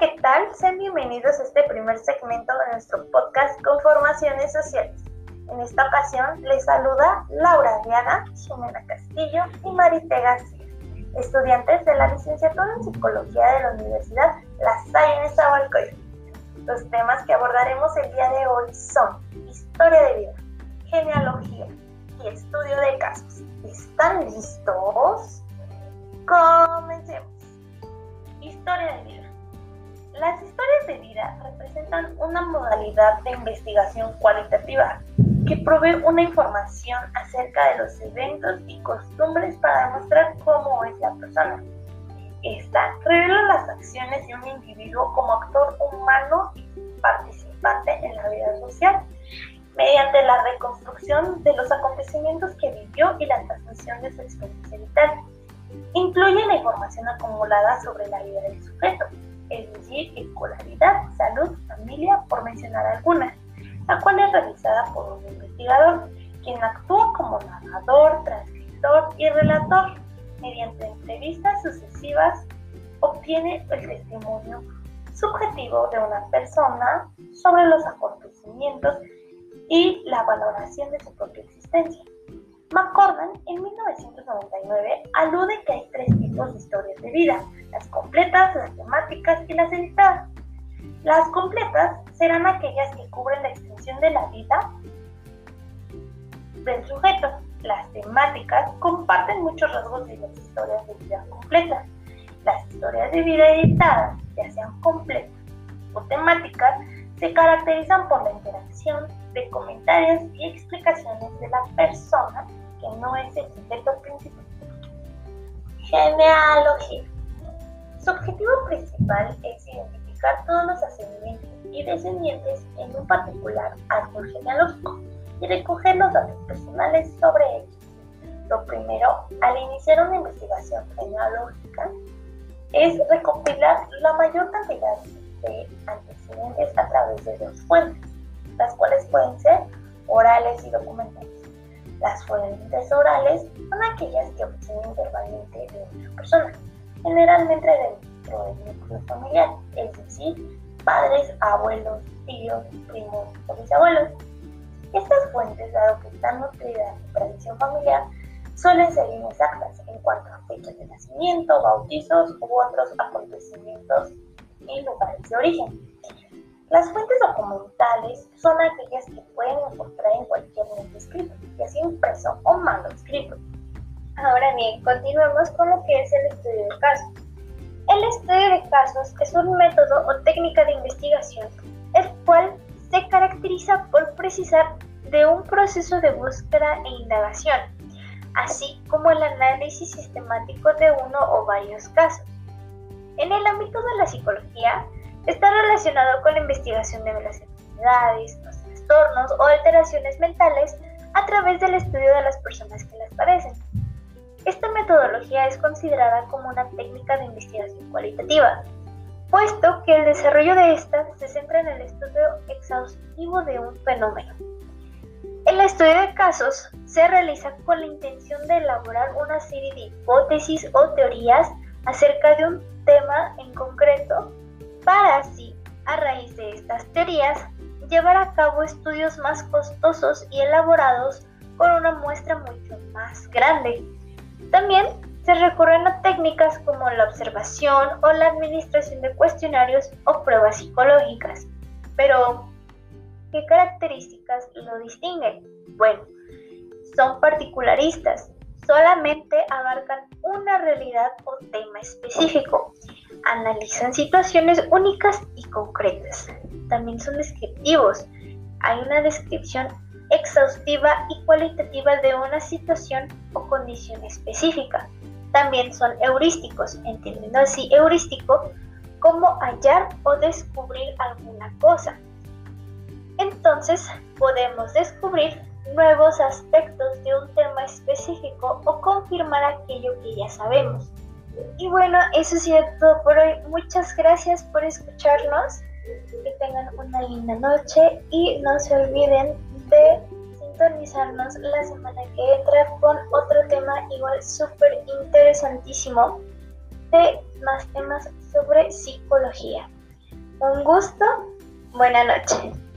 ¿qué tal? Sean bienvenidos a este primer segmento de nuestro podcast Conformaciones Sociales. En esta ocasión les saluda Laura Diana, Ximena Castillo y Marite García, estudiantes de la licenciatura en Psicología de la Universidad La Salle Nezahualcóyotl. Los temas que abordaremos el día de hoy son historia de vida, genealogía y estudio de casos. ¿Están listos? Representan una modalidad de investigación cualitativa que provee una información acerca de los eventos y costumbres para demostrar cómo es la persona. Esta revela las acciones de un individuo como actor humano y participante en la vida social, mediante la reconstrucción de los acontecimientos que vivió y la transmisión de su experiencia vital. Incluye la información acumulada sobre la vida del sujeto, es decir, escolaridad, salud, familia, por mencionar algunas, la cual es realizada por un investigador, quien actúa como narrador, transcriptor y relator. Mediante entrevistas sucesivas obtiene el testimonio subjetivo de una persona sobre los acontecimientos y la valoración de su propia existencia. McCordan en 1999 alude que hay tres tipos de historias de vida, las completas, las temáticas y las editadas. Las completas serán aquellas que cubren la extensión de la vida del sujeto. Las temáticas comparten muchos rasgos de las historias de vida completas. Las historias de vida editadas, ya sean completas o temáticas, se caracterizan por la interacción de comentarios y explicaciones no es el sujeto principal. Genealogía. Su objetivo principal es identificar todos los ascendientes y descendientes en un particular árbol genealógico y recoger los datos personales sobre ellos. Lo primero, al iniciar una investigación genealógica, es recopilar la mayor cantidad de antecedentes a través de dos fuentes, las cuales pueden ser orales y documentales. Las fuentes orales son aquellas que obtienen verbalmente de otra persona, generalmente dentro del núcleo familiar, es decir, padres, abuelos, tíos, primos o bisabuelos. Estas fuentes, dado que están nutridas de tradición familiar, suelen ser inexactas en cuanto a fechas de nacimiento, bautizos u otros acontecimientos y lugares de origen. Las fuentes documentales son aquellas que pueden manuscrito. Ahora bien, continuemos con lo que es el estudio de casos. El estudio de casos es un método o técnica de investigación, el cual se caracteriza por precisar de un proceso de búsqueda e indagación, así como el análisis sistemático de uno o varios casos. En el ámbito de la psicología, Está relacionado con la investigación de las enfermedades, los trastornos o alteraciones mentales a través del estudio de las personas que las padecen. Esta metodología es considerada como una técnica de investigación cualitativa, puesto que el desarrollo de esta se centra en el estudio exhaustivo de un fenómeno. El estudio de casos se realiza con la intención de elaborar una serie de hipótesis o teorías acerca de un tema en concreto para así, a raíz de estas teorías, llevar a cabo estudios más costosos y elaborados con una muestra mucho más grande. También se recurren a técnicas como la observación o la administración de cuestionarios o pruebas psicológicas. Pero, ¿qué características lo distinguen? Bueno, son particularistas, solamente abarcan una realidad o tema específico analizan situaciones únicas y concretas. También son descriptivos. Hay una descripción exhaustiva y cualitativa de una situación o condición específica. También son heurísticos, entendiendo así heurístico como hallar o descubrir alguna cosa. Entonces podemos descubrir nuevos aspectos de un tema específico o confirmar aquello que ya sabemos. Y bueno, eso es todo por hoy. Muchas gracias por escucharnos. Que tengan una linda noche y no se olviden de sintonizarnos la semana que entra con otro tema igual súper interesantísimo de más temas sobre psicología. Un gusto. Buenas noches.